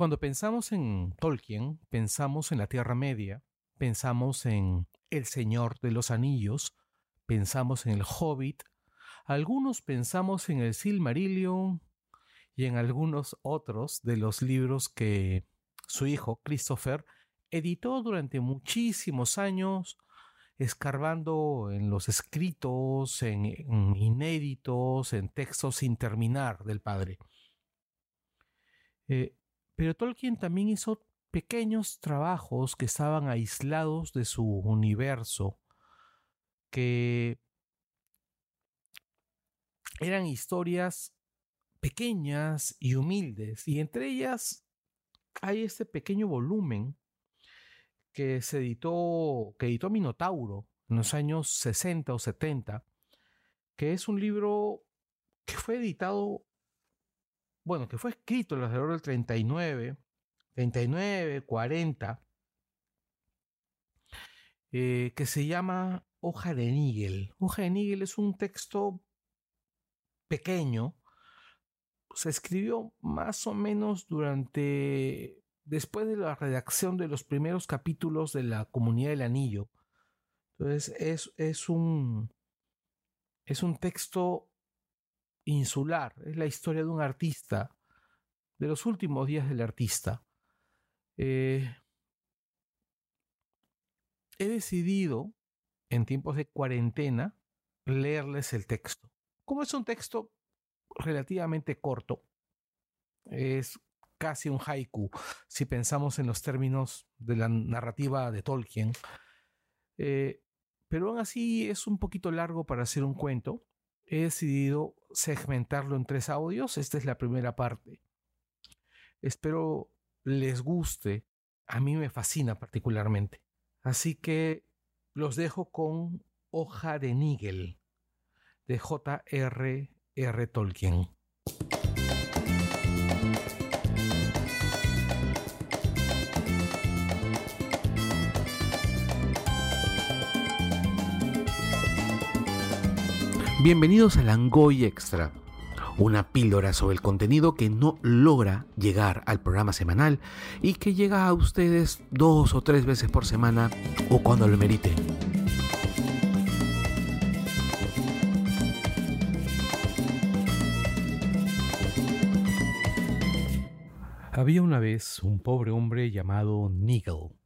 Cuando pensamos en Tolkien, pensamos en la Tierra Media, pensamos en El Señor de los Anillos, pensamos en El Hobbit, algunos pensamos en el Silmarillion y en algunos otros de los libros que su hijo Christopher editó durante muchísimos años, escarbando en los escritos, en, inéditos, en textos sin terminar del padre. Eh, pero Tolkien también hizo pequeños trabajos que estaban aislados de su universo, que eran historias pequeñas y humildes, y entre ellas hay este pequeño volumen que se editó, que editó Minotauro en los años 60 o 70, que es un libro que fue editado, bueno, que fue escrito alrededor del 39, 39, 40, que se llama Hoja de Nigel. Hoja de Nigel es un texto pequeño, se escribió más o menos durante, después de la redacción de los primeros capítulos de la Comunidad del Anillo. Entonces es, es un, es un texto insular, es la historia de un artista, de los últimos días del artista. Eh, he decidido, en tiempos de cuarentena, leerles el texto. Como es un texto relativamente corto, es casi un haiku si pensamos en los términos de la narrativa de Tolkien, eh, pero aún así es un poquito largo para hacer un cuento. He decidido segmentarlo en tres audios. Esta es la primera parte. Espero les guste. A mí me fascina particularmente. Así que los dejo con Hoja de Nigel de J.R.R. Tolkien. Bienvenidos a Langoy Extra una píldora sobre el contenido que no logra llegar al programa semanal y que llega a ustedes dos o tres veces por semana o cuando lo meriten. Había una vez un pobre hombre llamado Nigel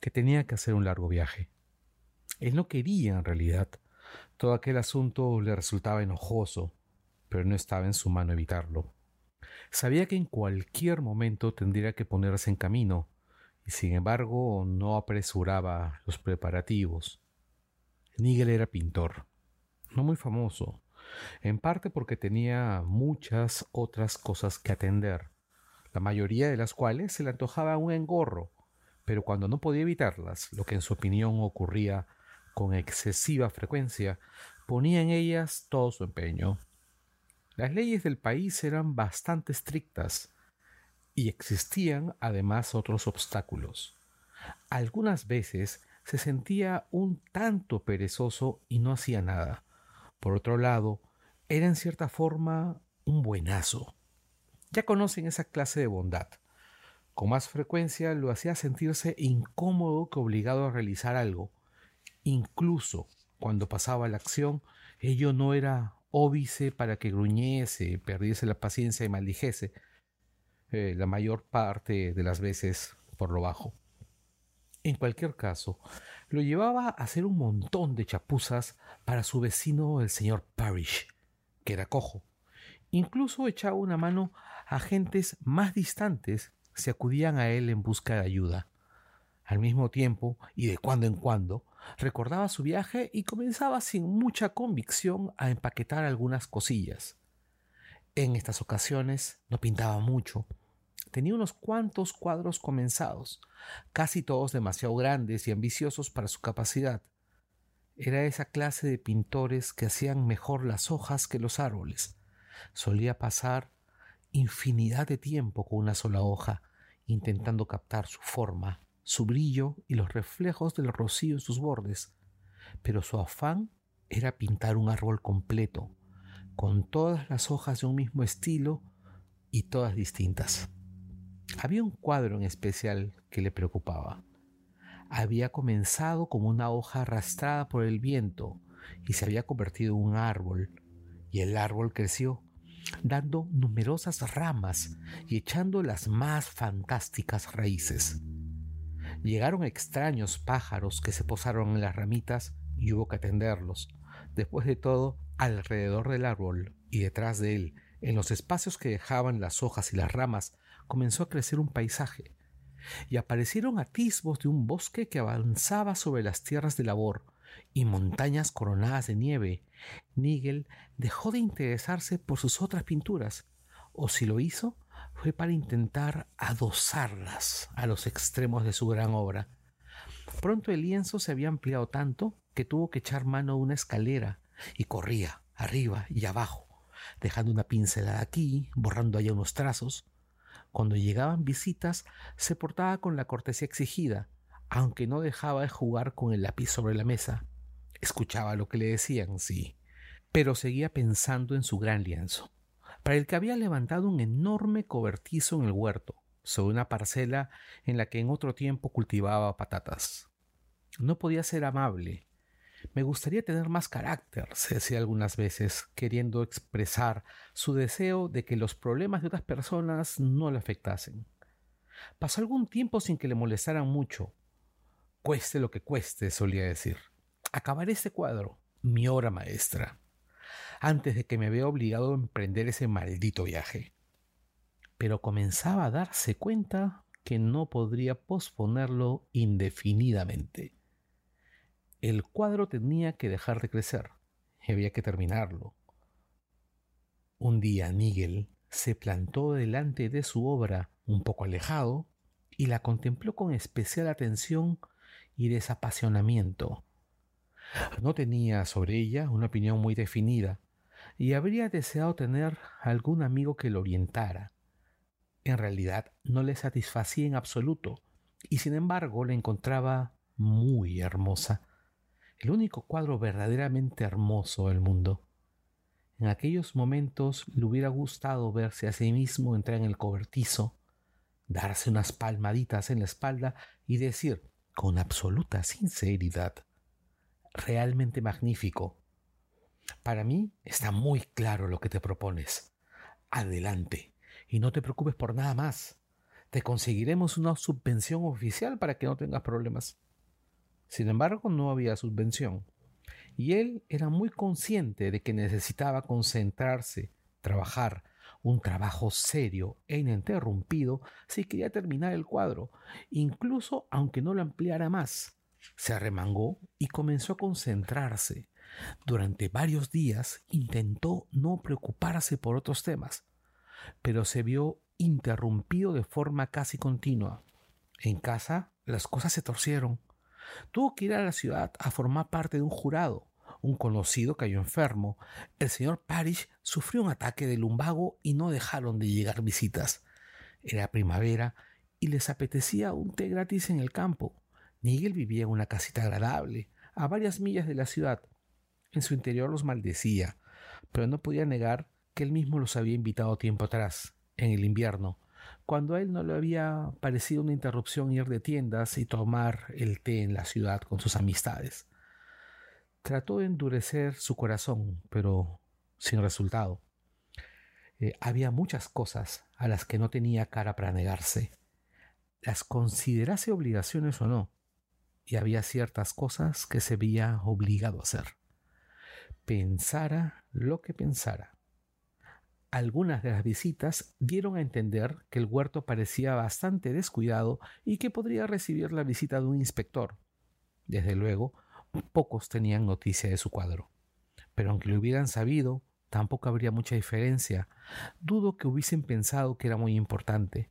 que tenía que hacer un largo viaje. Él no quería en realidad. Todo aquel asunto le resultaba enojoso pero no estaba en su mano evitarlo. Sabía que en cualquier momento tendría que ponerse en camino, y sin embargo no apresuraba los preparativos. Nigel era pintor, no muy famoso, en parte porque tenía muchas otras cosas que atender, la mayoría de las cuales se le antojaba un engorro, pero cuando no podía evitarlas, lo que en su opinión ocurría con excesiva frecuencia, ponía en ellas todo su empeño. Las leyes del país eran bastante estrictas y existían además otros obstáculos. Algunas veces se sentía un tanto perezoso y no hacía nada. Por otro lado, era en cierta forma un buenazo. Ya conocen esa clase de bondad. Con más frecuencia lo hacía sentirse incómodo que obligado a realizar algo. Incluso cuando pasaba la acción, ello no era óbice para que gruñese, perdiese la paciencia y maldijese, eh, la mayor parte de las veces por lo bajo. En cualquier caso, lo llevaba a hacer un montón de chapuzas para su vecino el señor Parrish, que era cojo. Incluso echaba una mano a gentes más distantes si acudían a él en busca de ayuda. Al mismo tiempo, y de cuando en cuando, recordaba su viaje y comenzaba sin mucha convicción a empaquetar algunas cosillas. En estas ocasiones no pintaba mucho. Tenía unos cuantos cuadros comenzados, casi todos demasiado grandes y ambiciosos para su capacidad. Era esa clase de pintores que hacían mejor las hojas que los árboles. Solía pasar infinidad de tiempo con una sola hoja, intentando captar su forma, su brillo y los reflejos del rocío en sus bordes, pero su afán era pintar un árbol completo, con todas las hojas de un mismo estilo y todas distintas. Había un cuadro en especial que le preocupaba. Había comenzado como una hoja arrastrada por el viento y se había convertido en un árbol, y el árbol creció, dando numerosas ramas y echando las más fantásticas raíces. Llegaron extraños pájaros que se posaron en las ramitas y hubo que atenderlos. Después de todo, alrededor del árbol y detrás de él, en los espacios que dejaban las hojas y las ramas, comenzó a crecer un paisaje, y aparecieron atisbos de un bosque que avanzaba sobre las tierras de labor y montañas coronadas de nieve. Nigel dejó de interesarse por sus otras pinturas, o si lo hizo, fue para intentar adosarlas a los extremos de su gran obra. Pronto el lienzo se había ampliado tanto que tuvo que echar mano a una escalera y corría arriba y abajo, dejando una pincelada aquí, borrando allá unos trazos. Cuando llegaban visitas, se portaba con la cortesía exigida, aunque no dejaba de jugar con el lápiz sobre la mesa. Escuchaba lo que le decían, sí, pero seguía pensando en su gran lienzo para el que había levantado un enorme cobertizo en el huerto, sobre una parcela en la que en otro tiempo cultivaba patatas. No podía ser amable. Me gustaría tener más carácter, se decía algunas veces, queriendo expresar su deseo de que los problemas de otras personas no le afectasen. Pasó algún tiempo sin que le molestaran mucho. Cueste lo que cueste, solía decir. Acabaré este cuadro, mi obra maestra antes de que me vea obligado a emprender ese maldito viaje. Pero comenzaba a darse cuenta que no podría posponerlo indefinidamente. El cuadro tenía que dejar de crecer y había que terminarlo. Un día Nigel se plantó delante de su obra un poco alejado y la contempló con especial atención y desapasionamiento. No tenía sobre ella una opinión muy definida, y habría deseado tener algún amigo que lo orientara. En realidad no le satisfacía en absoluto, y sin embargo la encontraba muy hermosa, el único cuadro verdaderamente hermoso del mundo. En aquellos momentos le hubiera gustado verse a sí mismo entrar en el cobertizo, darse unas palmaditas en la espalda y decir con absoluta sinceridad realmente magnífico, para mí está muy claro lo que te propones. Adelante. Y no te preocupes por nada más. Te conseguiremos una subvención oficial para que no tengas problemas. Sin embargo, no había subvención. Y él era muy consciente de que necesitaba concentrarse, trabajar, un trabajo serio e ininterrumpido si quería terminar el cuadro, incluso aunque no lo ampliara más. Se arremangó y comenzó a concentrarse, durante varios días intentó no preocuparse por otros temas, pero se vio interrumpido de forma casi continua. En casa las cosas se torcieron. Tuvo que ir a la ciudad a formar parte de un jurado. Un conocido cayó enfermo. El señor Parrish sufrió un ataque de lumbago y no dejaron de llegar visitas. Era primavera y les apetecía un té gratis en el campo. Nigel vivía en una casita agradable, a varias millas de la ciudad, en su interior los maldecía, pero no podía negar que él mismo los había invitado tiempo atrás, en el invierno, cuando a él no le había parecido una interrupción ir de tiendas y tomar el té en la ciudad con sus amistades. Trató de endurecer su corazón, pero sin resultado. Eh, había muchas cosas a las que no tenía cara para negarse, las considerase obligaciones o no, y había ciertas cosas que se veía obligado a hacer pensara lo que pensara. Algunas de las visitas dieron a entender que el huerto parecía bastante descuidado y que podría recibir la visita de un inspector. Desde luego, pocos tenían noticia de su cuadro. Pero aunque lo hubieran sabido, tampoco habría mucha diferencia. Dudo que hubiesen pensado que era muy importante.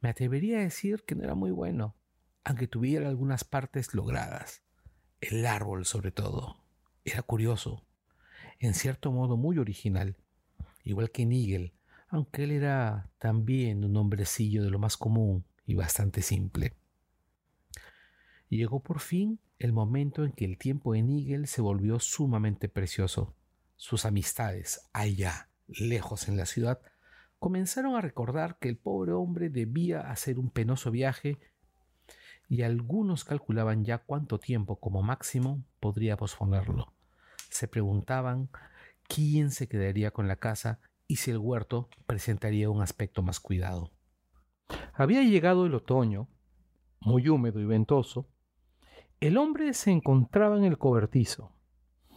Me atrevería a decir que no era muy bueno, aunque tuviera algunas partes logradas. El árbol, sobre todo. Era curioso, en cierto modo muy original, igual que Nigel, aunque él era también un hombrecillo de lo más común y bastante simple. Llegó por fin el momento en que el tiempo de Nigel se volvió sumamente precioso. Sus amistades, allá, lejos en la ciudad, comenzaron a recordar que el pobre hombre debía hacer un penoso viaje y algunos calculaban ya cuánto tiempo como máximo podría posponerlo. Se preguntaban quién se quedaría con la casa y si el huerto presentaría un aspecto más cuidado. Había llegado el otoño, muy húmedo y ventoso. El hombre se encontraba en el cobertizo.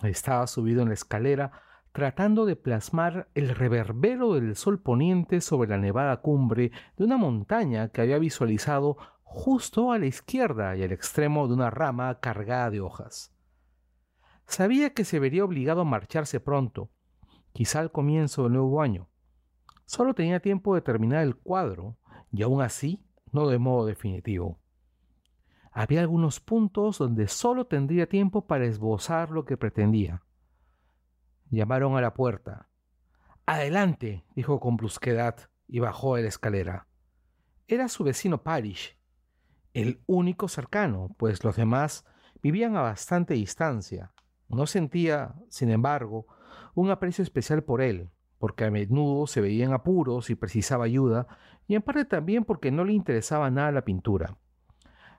Estaba subido en la escalera tratando de plasmar el reverbero del sol poniente sobre la nevada cumbre de una montaña que había visualizado justo a la izquierda y al extremo de una rama cargada de hojas. Sabía que se vería obligado a marcharse pronto, quizá al comienzo del nuevo año. Solo tenía tiempo de terminar el cuadro, y aún así no de modo definitivo. Había algunos puntos donde solo tendría tiempo para esbozar lo que pretendía. Llamaron a la puerta. Adelante, dijo con brusquedad y bajó la escalera. Era su vecino Parish, el único cercano, pues los demás vivían a bastante distancia. No sentía, sin embargo, un aprecio especial por él, porque a menudo se veía en apuros y precisaba ayuda, y en parte también porque no le interesaba nada la pintura.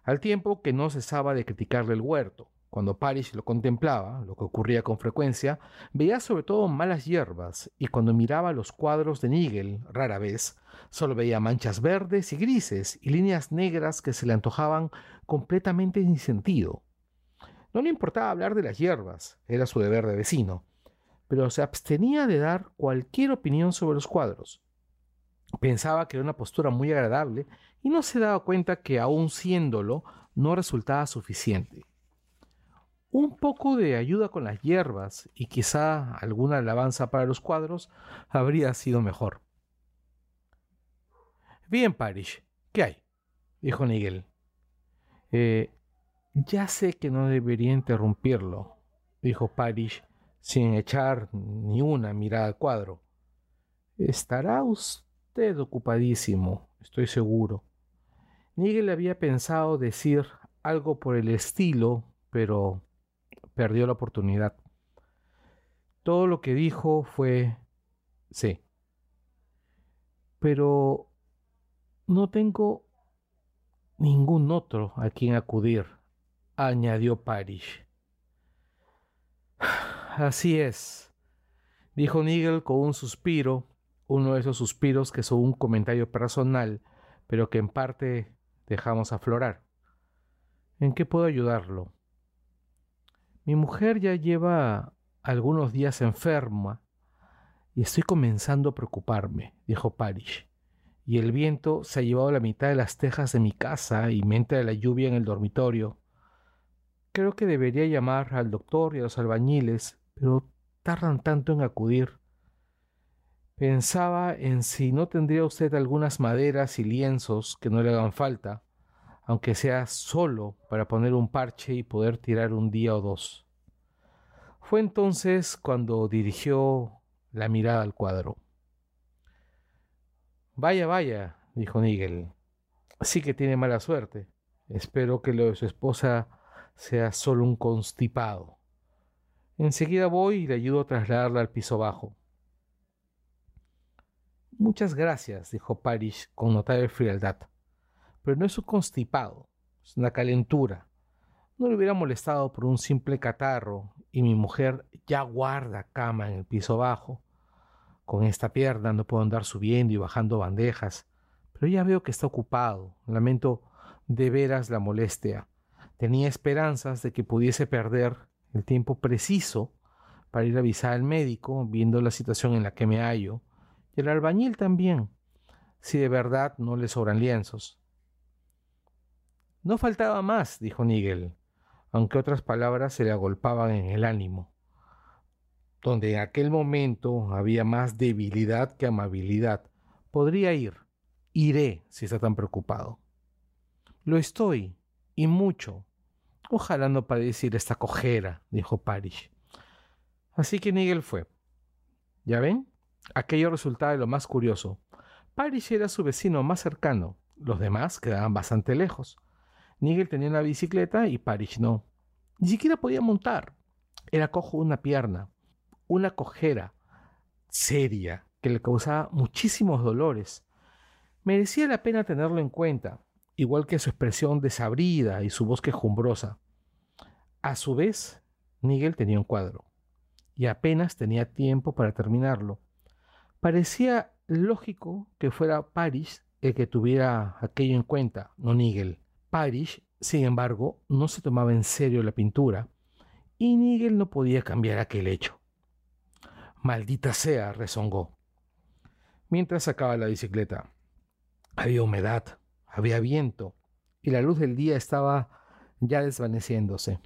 Al tiempo que no cesaba de criticarle el huerto, cuando Parrish lo contemplaba, lo que ocurría con frecuencia, veía sobre todo malas hierbas, y cuando miraba los cuadros de Nigel, rara vez, solo veía manchas verdes y grises y líneas negras que se le antojaban completamente sin sentido. No le importaba hablar de las hierbas, era su deber de vecino, pero se abstenía de dar cualquier opinión sobre los cuadros. Pensaba que era una postura muy agradable y no se daba cuenta que, aun siéndolo, no resultaba suficiente un poco de ayuda con las hierbas y quizá alguna alabanza para los cuadros habría sido mejor. Bien, Parish, ¿qué hay? dijo Nigel. Eh, ya sé que no debería interrumpirlo, dijo Parish sin echar ni una mirada al cuadro. Estará usted ocupadísimo, estoy seguro. Nigel había pensado decir algo por el estilo, pero perdió la oportunidad. Todo lo que dijo fue sí. Pero no tengo ningún otro a quien acudir, añadió Parish. Así es, dijo Nigel con un suspiro, uno de esos suspiros que son un comentario personal, pero que en parte dejamos aflorar. ¿En qué puedo ayudarlo? Mi mujer ya lleva algunos días enferma y estoy comenzando a preocuparme, dijo Parish. Y el viento se ha llevado la mitad de las tejas de mi casa y me entra la lluvia en el dormitorio. Creo que debería llamar al doctor y a los albañiles, pero tardan tanto en acudir. Pensaba en si no tendría usted algunas maderas y lienzos que no le hagan falta aunque sea solo para poner un parche y poder tirar un día o dos. Fue entonces cuando dirigió la mirada al cuadro. Vaya, vaya, dijo Nigel. Sí que tiene mala suerte. Espero que lo de su esposa sea solo un constipado. Enseguida voy y le ayudo a trasladarla al piso bajo. Muchas gracias, dijo Parish con notable frialdad pero no es un constipado, es una calentura. No le hubiera molestado por un simple catarro y mi mujer ya guarda cama en el piso bajo. Con esta pierna no puedo andar subiendo y bajando bandejas, pero ya veo que está ocupado. Lamento de veras la molestia. Tenía esperanzas de que pudiese perder el tiempo preciso para ir a avisar al médico, viendo la situación en la que me hallo, y el albañil también, si de verdad no le sobran lienzos. No faltaba más, dijo Nigel, aunque otras palabras se le agolpaban en el ánimo. Donde en aquel momento había más debilidad que amabilidad. Podría ir. Iré si está tan preocupado. Lo estoy, y mucho. Ojalá no padeciera esta cojera, dijo Parish. Así que Nigel fue. ¿Ya ven? Aquello resultaba de lo más curioso. Parish era su vecino más cercano, los demás quedaban bastante lejos. Nigel tenía una bicicleta y Parish no. Ni siquiera podía montar. Era cojo una pierna, una cojera seria que le causaba muchísimos dolores. Merecía la pena tenerlo en cuenta, igual que su expresión desabrida y su voz quejumbrosa. A su vez, Nigel tenía un cuadro, y apenas tenía tiempo para terminarlo. Parecía lógico que fuera Parrish el que tuviera aquello en cuenta, no Nigel. Parrish, sin embargo, no se tomaba en serio la pintura, y Nigel no podía cambiar aquel hecho. Maldita sea, rezongó. Mientras sacaba la bicicleta. Había humedad, había viento, y la luz del día estaba ya desvaneciéndose.